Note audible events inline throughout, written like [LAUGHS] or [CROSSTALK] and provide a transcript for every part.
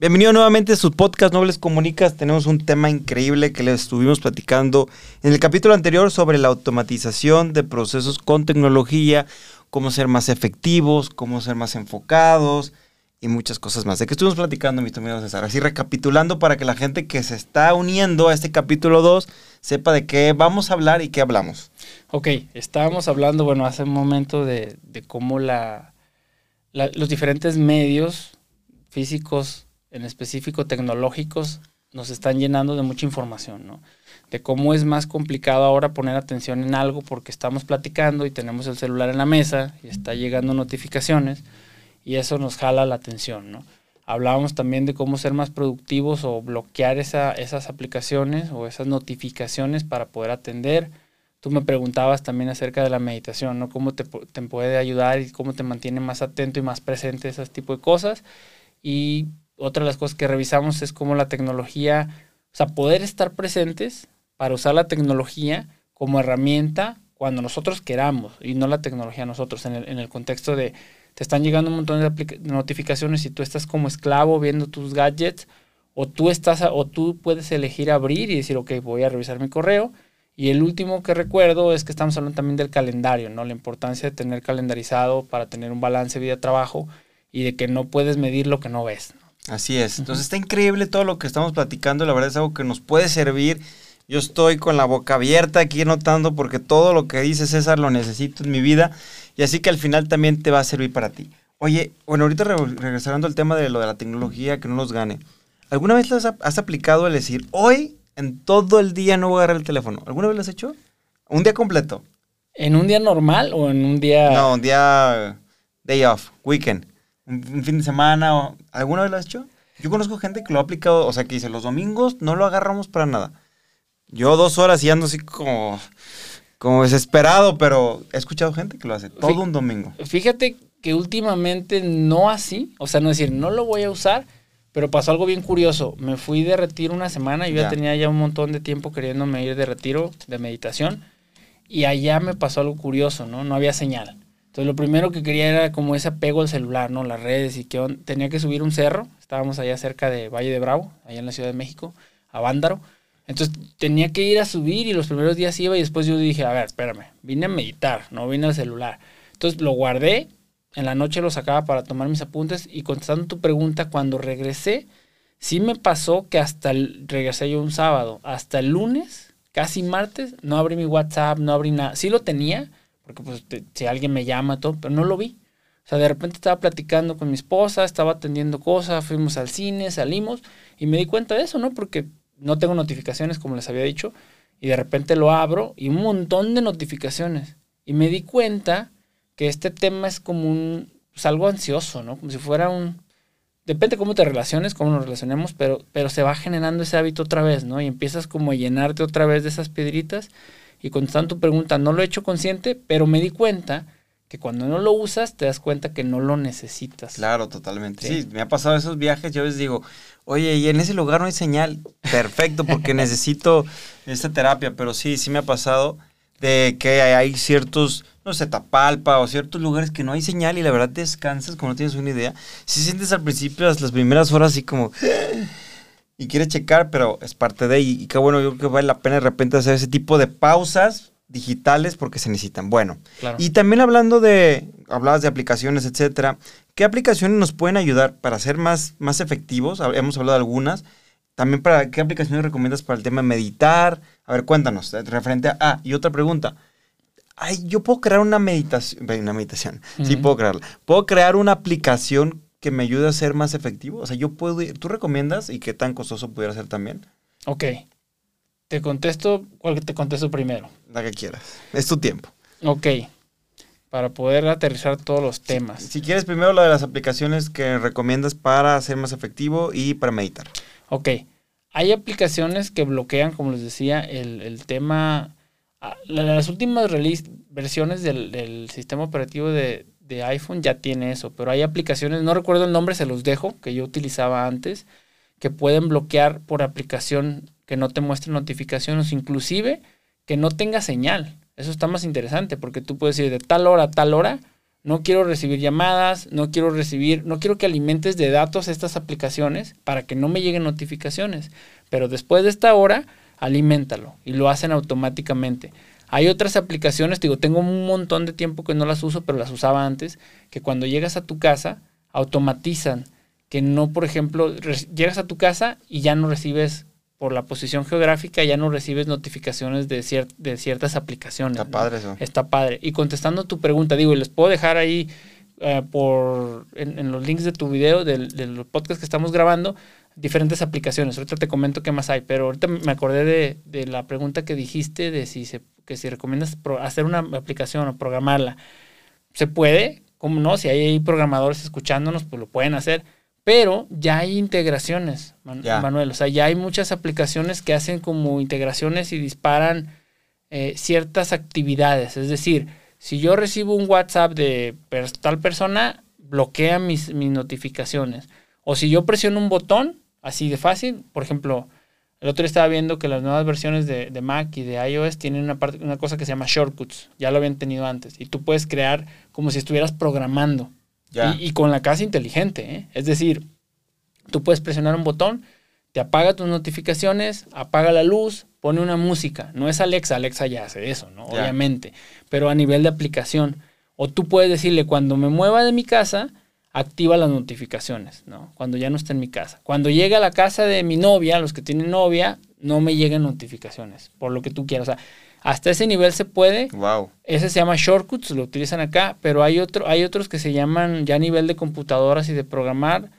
Bienvenido nuevamente a su podcast Nobles Comunicas. Tenemos un tema increíble que les estuvimos platicando en el capítulo anterior sobre la automatización de procesos con tecnología, cómo ser más efectivos, cómo ser más enfocados y muchas cosas más. ¿De qué estuvimos platicando, mis amigos César? Así recapitulando para que la gente que se está uniendo a este capítulo 2 sepa de qué vamos a hablar y qué hablamos. Ok, estábamos hablando, bueno, hace un momento de, de cómo la, la, los diferentes medios físicos en específico tecnológicos, nos están llenando de mucha información, ¿no? De cómo es más complicado ahora poner atención en algo porque estamos platicando y tenemos el celular en la mesa y está llegando notificaciones y eso nos jala la atención, ¿no? Hablábamos también de cómo ser más productivos o bloquear esa, esas aplicaciones o esas notificaciones para poder atender. Tú me preguntabas también acerca de la meditación, ¿no? Cómo te, te puede ayudar y cómo te mantiene más atento y más presente ese tipo de cosas. Y otra de las cosas que revisamos es cómo la tecnología, o sea, poder estar presentes para usar la tecnología como herramienta cuando nosotros queramos y no la tecnología nosotros, en el, en el contexto de te están llegando un montón de notificaciones y tú estás como esclavo viendo tus gadgets o tú estás o tú puedes elegir abrir y decir, ok, voy a revisar mi correo. Y el último que recuerdo es que estamos hablando también del calendario, ¿no? La importancia de tener calendarizado para tener un balance vida-trabajo y de que no puedes medir lo que no ves. Así es. Entonces está increíble todo lo que estamos platicando. La verdad es algo que nos puede servir. Yo estoy con la boca abierta aquí notando porque todo lo que dice César lo necesito en mi vida. Y así que al final también te va a servir para ti. Oye, bueno, ahorita regresando al tema de lo de la tecnología, que no nos gane. ¿Alguna vez has, has aplicado el decir, hoy en todo el día no voy a agarrar el teléfono? ¿Alguna vez lo has hecho? Un día completo. ¿En un día normal o en un día...? No, un día day off, weekend un, fin de semana. O, ¿Alguna vez lo has hecho? Yo conozco gente que lo ha aplicado, o sea, que dice, los domingos no lo agarramos para nada. Yo dos horas y ando así como, como desesperado, pero he escuchado gente que lo hace todo un domingo. Fíjate que últimamente no así, o sea, no decir, no lo voy a usar, pero pasó algo bien curioso. Me fui de retiro una semana, yo ya tenía ya un montón de tiempo queriéndome ir de retiro, de meditación, y allá me pasó algo curioso, ¿no? No había señal. Entonces lo primero que quería era como ese apego al celular, ¿no? Las redes y que tenía que subir un cerro. Estábamos allá cerca de Valle de Bravo, allá en la Ciudad de México, a Vándaro. Entonces tenía que ir a subir y los primeros días iba y después yo dije, a ver, espérame, vine a meditar, no vine al celular. Entonces lo guardé, en la noche lo sacaba para tomar mis apuntes y contestando tu pregunta, cuando regresé, sí me pasó que hasta el, regresé yo un sábado, hasta el lunes, casi martes, no abrí mi WhatsApp, no abrí nada. Sí lo tenía, porque pues si alguien me llama, todo, pero no lo vi. O sea, de repente estaba platicando con mi esposa, estaba atendiendo cosas, fuimos al cine, salimos y me di cuenta de eso, ¿no? Porque no tengo notificaciones, como les había dicho, y de repente lo abro y un montón de notificaciones. Y me di cuenta que este tema es como un, pues algo ansioso, ¿no? Como si fuera un... Depende cómo te relaciones, cómo nos relacionemos, pero, pero se va generando ese hábito otra vez, ¿no? Y empiezas como a llenarte otra vez de esas piedritas y contestando tu pregunta, no lo he hecho consciente, pero me di cuenta que cuando no lo usas te das cuenta que no lo necesitas. Claro, totalmente. Sí, me ha pasado esos viajes, yo les digo, oye, y en ese lugar no hay señal. Perfecto, porque [LAUGHS] necesito esta terapia, pero sí, sí me ha pasado de que hay ciertos, no sé, Tapalpa o ciertos lugares que no hay señal y la verdad descansas como no tienes una idea. Si sientes al principio, las primeras horas así como y quiere checar, pero es parte de, y, y qué bueno, yo creo que vale la pena de repente hacer ese tipo de pausas digitales porque se necesitan. Bueno, y también hablando de, hablabas de aplicaciones, etcétera, ¿qué aplicaciones nos pueden ayudar para ser más, más efectivos? Hemos hablado de algunas. También para, ¿qué aplicaciones recomiendas para el tema de meditar? A ver, cuéntanos, referente a, ah, y otra pregunta. Ay, yo puedo crear una meditación, una meditación, sí puedo crearla. Puedo crear una aplicación que me ayude a ser más efectivo? O sea, yo puedo ir, ¿tú recomiendas y qué tan costoso pudiera ser también? Ok. Te contesto, ¿cuál te contesto primero? La que quieras. Es tu tiempo. Ok. Para poder aterrizar todos los temas. Si quieres, primero lo de las aplicaciones que recomiendas para ser más efectivo y para meditar. Ok. Hay aplicaciones que bloquean, como les decía, el, tema. Ah, las últimas release, versiones del, del sistema operativo de, de iPhone ya tiene eso, pero hay aplicaciones, no recuerdo el nombre, se los dejo, que yo utilizaba antes, que pueden bloquear por aplicación que no te muestre notificaciones, inclusive que no tenga señal. Eso está más interesante porque tú puedes decir de tal hora a tal hora, no quiero recibir llamadas, no quiero recibir, no quiero que alimentes de datos estas aplicaciones para que no me lleguen notificaciones. Pero después de esta hora, aliméntalo y lo hacen automáticamente. Hay otras aplicaciones, digo, tengo un montón de tiempo que no las uso, pero las usaba antes, que cuando llegas a tu casa, automatizan. Que no, por ejemplo, llegas a tu casa y ya no recibes por la posición geográfica ya no recibes notificaciones de, de ciertas aplicaciones. Está padre eso. Está padre. Y contestando tu pregunta, digo, y les puedo dejar ahí eh, por en, los links de tu video, del, los podcasts que estamos grabando, diferentes aplicaciones. Ahorita te comento qué más hay, pero ahorita me acordé de, de la pregunta que dijiste de si se, que si recomiendas hacer una aplicación o programarla. ¿Se puede? ¿Cómo no? Si hay programadores escuchándonos, pues lo pueden hacer pero ya hay integraciones, Manuel. O sea, ya hay muchas aplicaciones que hacen como integraciones y disparan eh, ciertas actividades. Es decir, si yo recibo un WhatsApp de tal persona, bloquea mis, mis notificaciones. O si yo presiono un botón, así de fácil, por ejemplo, el otro día estaba viendo que las nuevas versiones de, Mac y de iOS tienen una, parte, una cosa que se llama shortcuts. Ya lo habían tenido antes. Y tú puedes crear como si estuvieras programando. Y, con la casa inteligente, ¿eh? Es decir, tú puedes presionar un botón, te apaga tus notificaciones, apaga la luz, pone una música. No es Alexa, Alexa ya hace eso, ¿no? Obviamente. Pero a nivel de aplicación. O tú puedes decirle, cuando me mueva de mi casa, activa las notificaciones, ¿no? Cuando ya no está en mi casa. Cuando llegue a la casa de mi novia, los que tienen novia, no me lleguen notificaciones, por lo que tú quieras. O sea, hasta ese nivel se puede. Wow. Ese se llama shortcuts, lo utilizan acá, pero hay otro, hay otros que se llaman ya a nivel de computadoras y de programar.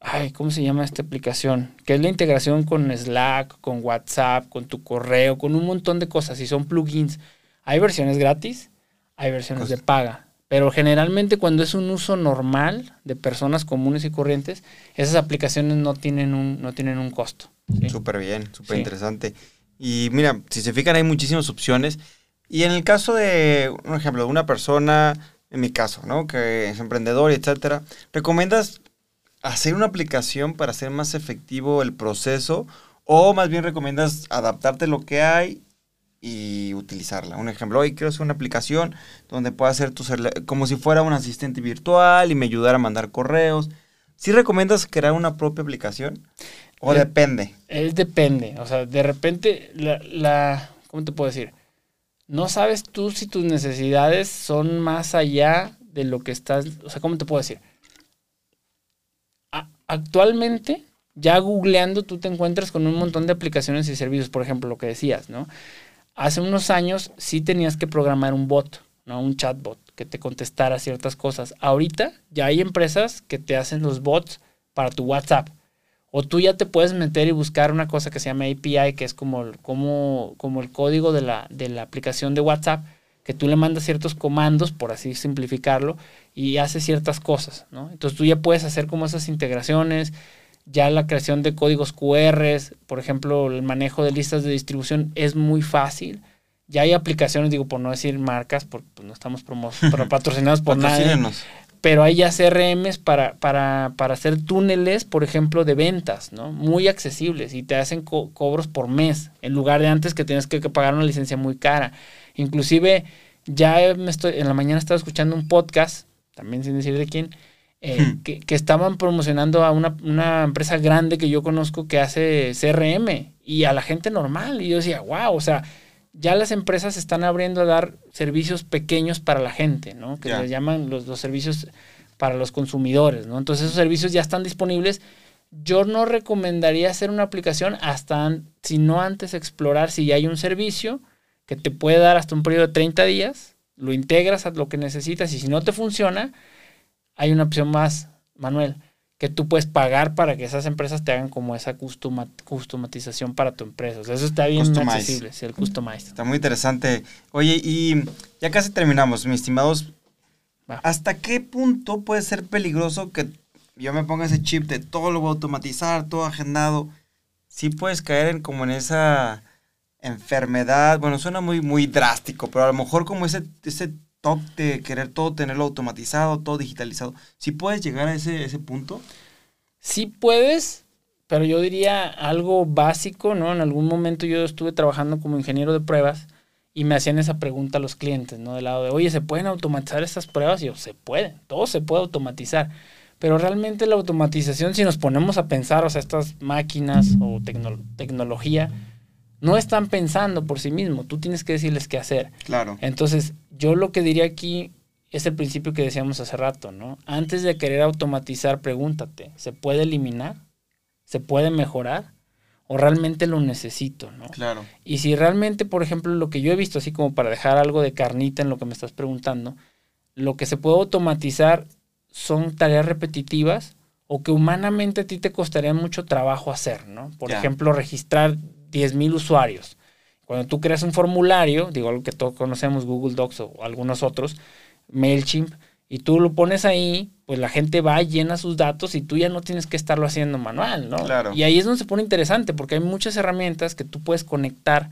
Ay, ¿cómo se llama esta aplicación? Que es la integración con Slack, con WhatsApp, con tu correo, con un montón de cosas. Y son plugins. Hay versiones gratis, hay versiones de paga. Pero generalmente cuando es un uso normal de personas comunes y corrientes, esas aplicaciones no tienen un, no tienen un costo. Súper bien, súper interesante. Y mira, si se fijan, hay muchísimas opciones. Y en el caso de, un ejemplo, de una persona, en mi caso, ¿no? Que es emprendedor, etcétera, ¿recomiendas hacer una aplicación para hacer más efectivo el proceso? O más bien recomiendas adaptarte a lo que hay y utilizarla. Un ejemplo, hoy quiero hacer una aplicación donde pueda hacer tu como si fuera un asistente virtual y me ayudara a mandar correos. ¿Sí recomiendas crear una propia aplicación? ¿O depende? Es depende. O sea, de repente, la, la, ¿cómo te puedo decir? No sabes tú si tus necesidades son más allá de lo que estás. O sea, ¿cómo te puedo decir? actualmente, ya googleando, tú te encuentras con un montón de aplicaciones y servicios. Por ejemplo, lo que decías, ¿no? Hace unos años sí tenías que programar un bot, ¿no? Un chatbot que te contestara ciertas cosas. Ahorita ya hay empresas que te hacen los bots para tu WhatsApp. O tú ya te puedes meter y buscar una cosa que se llama API, que es como, como, como el código de la, de la aplicación de WhatsApp, que tú le mandas ciertos comandos, por así simplificarlo, y hace ciertas cosas, ¿no? Entonces tú ya puedes hacer como esas integraciones, ya la creación de códigos QR, por ejemplo, el manejo de listas de distribución es muy fácil. Ya hay aplicaciones, digo, por no decir marcas, porque pues, no estamos [LAUGHS] patrocinados por nadie pero hay ya CRMs para, para, para, hacer túneles, por ejemplo, de ventas, ¿no? Muy accesibles y te hacen cobros por mes, en lugar de antes que tienes que, pagar una licencia muy cara. Inclusive, ya me estoy, en la mañana estaba escuchando un podcast, también sin decir de quién, eh, hmm. que, que, estaban promocionando a una, una, empresa grande que yo conozco que hace CRM y a la gente normal. Y yo decía, wow, o sea, ya las empresas están abriendo a dar servicios pequeños para la gente, ¿no? Que se llaman los, los, servicios para los consumidores, ¿no? Entonces esos servicios ya están disponibles. Yo no recomendaría hacer una aplicación hasta, si no antes explorar si ya hay un servicio que te puede dar hasta un periodo de 30 días, lo integras a lo que necesitas y si no te funciona, hay una opción más, Manuel que tú puedes pagar para que esas empresas te hagan como esa customatización para tu empresa. O sea, eso está bien accesible, el customize. Está muy interesante. Oye, y ya casi terminamos, mis estimados. ¿Hasta qué punto puede ser peligroso que yo me ponga ese chip de todo lo voy a automatizar, todo agendado? Sí puedes caer en como en esa enfermedad, bueno, suena muy, muy drástico, pero a lo mejor como ese, ese top de querer todo tenerlo automatizado, todo digitalizado. ¿Sí puedes llegar a ese, ese punto? Sí puedes, pero yo diría algo básico, ¿no? En algún momento yo estuve trabajando como ingeniero de pruebas y me hacían esa pregunta a los clientes, ¿no? Del lado de, oye, ¿se pueden automatizar estas pruebas? Y yo, se pueden, todo se puede automatizar. Pero realmente la automatización, si nos ponemos a pensar, o sea, estas máquinas o tecnología, no están pensando por sí mismo. Tú tienes que decirles qué hacer. Claro. Entonces, yo lo que diría aquí es el principio que decíamos hace rato, ¿no? Antes de querer automatizar, pregúntate, ¿se puede eliminar? ¿Se puede mejorar? ¿O realmente lo necesito, no? Claro. Y si realmente, por ejemplo, lo que yo he visto, así como para dejar algo de carnita en lo que me estás preguntando, lo que se puede automatizar son tareas repetitivas o que humanamente a ti te costaría mucho trabajo hacer, ¿no? Por ejemplo, registrar 10.000 usuarios. Cuando tú creas un formulario, digo algo que todos conocemos, Google Docs o algunos otros, MailChimp, y tú lo pones ahí, pues la gente va, llena sus datos y tú ya no tienes que estarlo haciendo manual, ¿no? Claro. Y ahí es donde se pone interesante, porque hay muchas herramientas que tú puedes conectar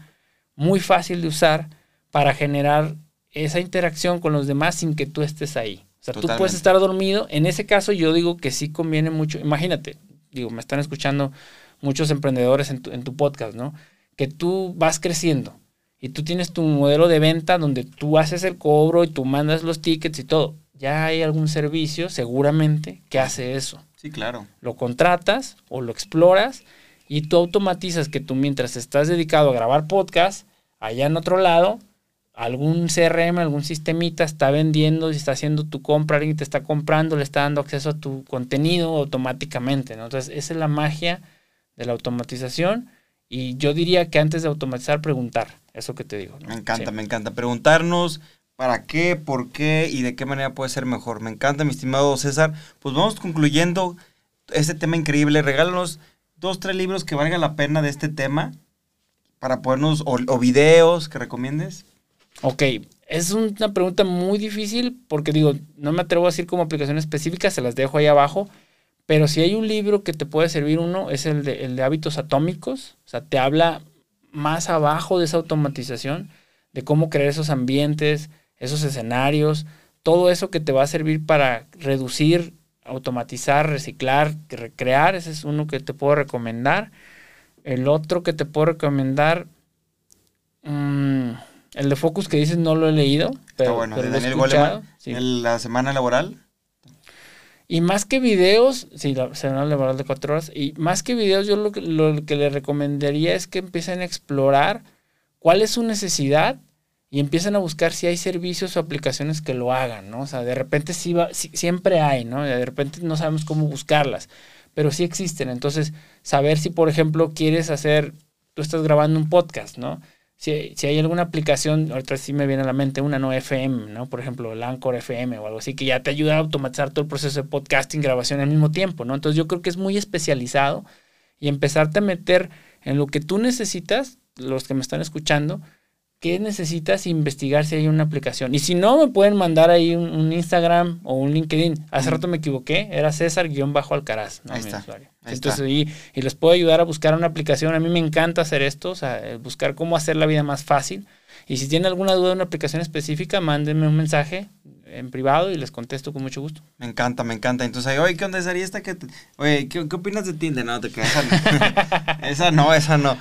muy fácil de usar para generar esa interacción con los demás sin que tú estés ahí. O sea, tú puedes estar dormido. En ese caso, yo digo que sí conviene mucho. Imagínate, digo, me están escuchando muchos emprendedores en tu, en tu podcast, ¿no? Que tú vas creciendo y tú tienes tu modelo de venta donde tú haces el cobro y tú mandas los tickets y todo. Ya hay algún servicio, seguramente, que hace eso. Sí, claro. Lo contratas o lo exploras y tú automatizas que tú mientras estás dedicado a grabar podcast, allá en otro lado, algún CRM, algún sistemita está vendiendo y está haciendo tu compra, alguien te está comprando, le está dando acceso a tu contenido automáticamente. ¿no? Entonces, esa es la magia de la automatización. Y yo diría que antes de automatizar, preguntar. Eso que te digo. Me encanta, me encanta. Preguntarnos para qué, por qué y de qué manera puede ser mejor. Me encanta, mi estimado César. Pues vamos concluyendo este tema increíble. Regálanos dos, tres libros que valga la pena de este tema para podernos, o, o videos que recomiendes. Ok, es una pregunta muy difícil porque digo, no me atrevo a decir como aplicación específica, se las dejo ahí abajo. Pero si hay un libro que te puede servir uno, es el de, el de hábitos atómicos. O sea, te habla más abajo de esa automatización, de cómo crear esos ambientes, esos escenarios, todo eso que te va a servir para reducir, automatizar, reciclar, recrear. Ese es uno que te puedo recomendar. El otro que te puedo recomendar, mm, el de Focus que dices no lo he leído. Pero, bueno, de Daniel Goleman, la semana laboral. Y más que videos, sí, la semana laboral de cuatro horas, y más que videos, yo lo que, lo que le recomendaría es que empiecen a explorar cuál es su necesidad y empiecen a buscar si hay servicios o aplicaciones que lo hagan, ¿no? O sea, de repente sí va, siempre hay, ¿no? De repente no sabemos cómo buscarlas, pero sí existen. Entonces, saber si, por ejemplo, quieres hacer, tú estás grabando un podcast, ¿no? Si, hay alguna aplicación, ahorita sí me viene a la mente una no FM, ¿no? Por ejemplo, el Anchor FM o algo así, que ya te ayuda a automatizar todo el proceso de podcasting, grabación al mismo tiempo, ¿no? Entonces yo creo que es muy especializado y empezarte a meter en lo que tú necesitas, los que me están escuchando, qué necesitas investigar si hay una aplicación. Y si no, me pueden mandar ahí un, Instagram o un LinkedIn. Hace rato me equivoqué, era César-Alcaraz, ¿no? Ahí está. Entonces, y, les puedo ayudar a buscar una aplicación. A mí me encanta hacer esto, o sea, buscar cómo hacer la vida más fácil. Y si tienen alguna duda de una aplicación específica, mándenme un mensaje en privado y les contesto con mucho gusto. Me encanta, me encanta. Entonces, oye, ¿qué onda esa esta que Oye, ¿qué, opinas de Tinder? No, te quedas. [LAUGHS] [LAUGHS] esa no, esa no.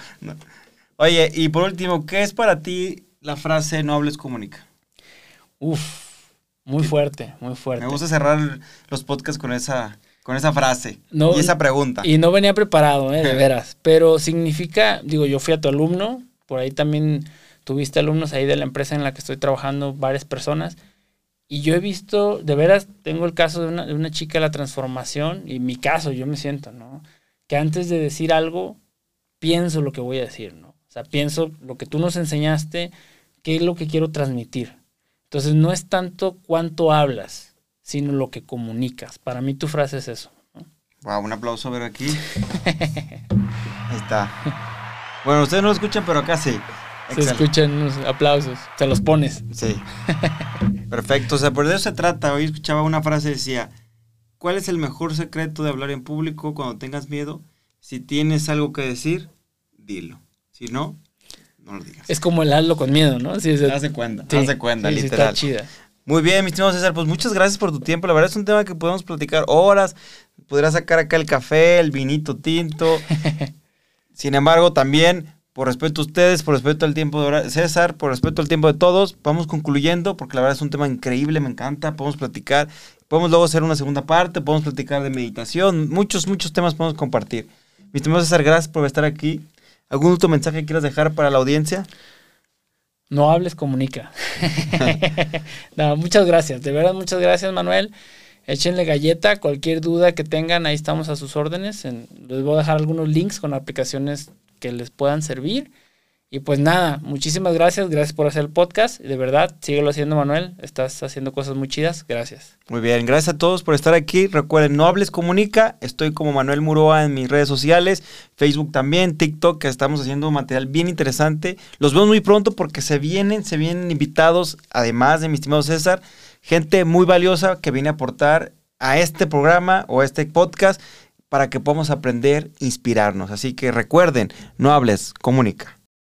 Oye, y por último, ¿qué es para ti la frase no hables, comunica? Uf, muy fuerte, muy fuerte. Me gusta cerrar los podcasts con esa, con esa frase y esa pregunta. Y no venía preparado, ¿eh? de [LAUGHS] veras. Pero significa, digo, yo fui a tu alumno, por ahí también tuviste alumnos ahí de la empresa en la que estoy trabajando, varias personas. Y yo he visto, de veras, tengo el caso de una, de una chica de la transformación, y mi caso, yo me siento, ¿no? Que antes de decir algo, pienso lo que voy a decir, ¿no? O sea, pienso lo que tú nos enseñaste, qué es lo que quiero transmitir. Entonces, no es tanto cuánto hablas, sino lo que comunicas. Para mí tu frase es eso. Wow, un aplauso ver aquí. Ahí está. Bueno, ustedes no lo escuchan, pero acá sí. Se escuchan unos aplausos, te los pones. Sí. Perfecto, o sea, por eso se trata. Hoy escuchaba una frase decía, ¿cuál es el mejor secreto de hablar en público cuando tengas miedo? Si tienes algo que decir, dilo. Si no, no lo digas. Es como el hazlo con miedo, ¿no? Sí, se... Hace cuenta, hace cuenta, literal. chida. Muy bien, mi estimado César, pues muchas gracias por tu tiempo. La verdad es un tema que podemos platicar horas. Podrás sacar acá el café, el vinito tinto. [LAUGHS] Sin embargo, también por respeto a ustedes, por respeto al tiempo de César, por respeto al tiempo de todos, vamos concluyendo, porque la verdad es un tema increíble, me encanta, podemos platicar, podemos luego hacer una segunda parte, podemos platicar de meditación, muchos, muchos temas podemos compartir. Mi estimado César, gracias por estar aquí. ¿Algún otro mensaje que quieras dejar para la audiencia? No hables, comunica. [LAUGHS] no, muchas gracias, de verdad, muchas gracias, Manuel. Échenle galleta, cualquier duda que tengan, ahí estamos a sus órdenes. les voy a dejar algunos links con aplicaciones que les puedan servir. Y pues nada, muchísimas gracias, gracias por hacer el podcast. De verdad, síguelo haciendo, Manuel. Estás haciendo cosas muy chidas. Gracias. Muy bien, gracias a todos por estar aquí. Recuerden, no hables, comunica. Estoy como Manuel Muroa en mis redes sociales, Facebook también, TikTok, que estamos haciendo material bien interesante. Los vemos muy pronto porque se vienen, se vienen invitados, además de mi estimado César, gente muy valiosa que viene a aportar a este programa o a este podcast para que podamos aprender, inspirarnos. Así que recuerden, no hables, comunica.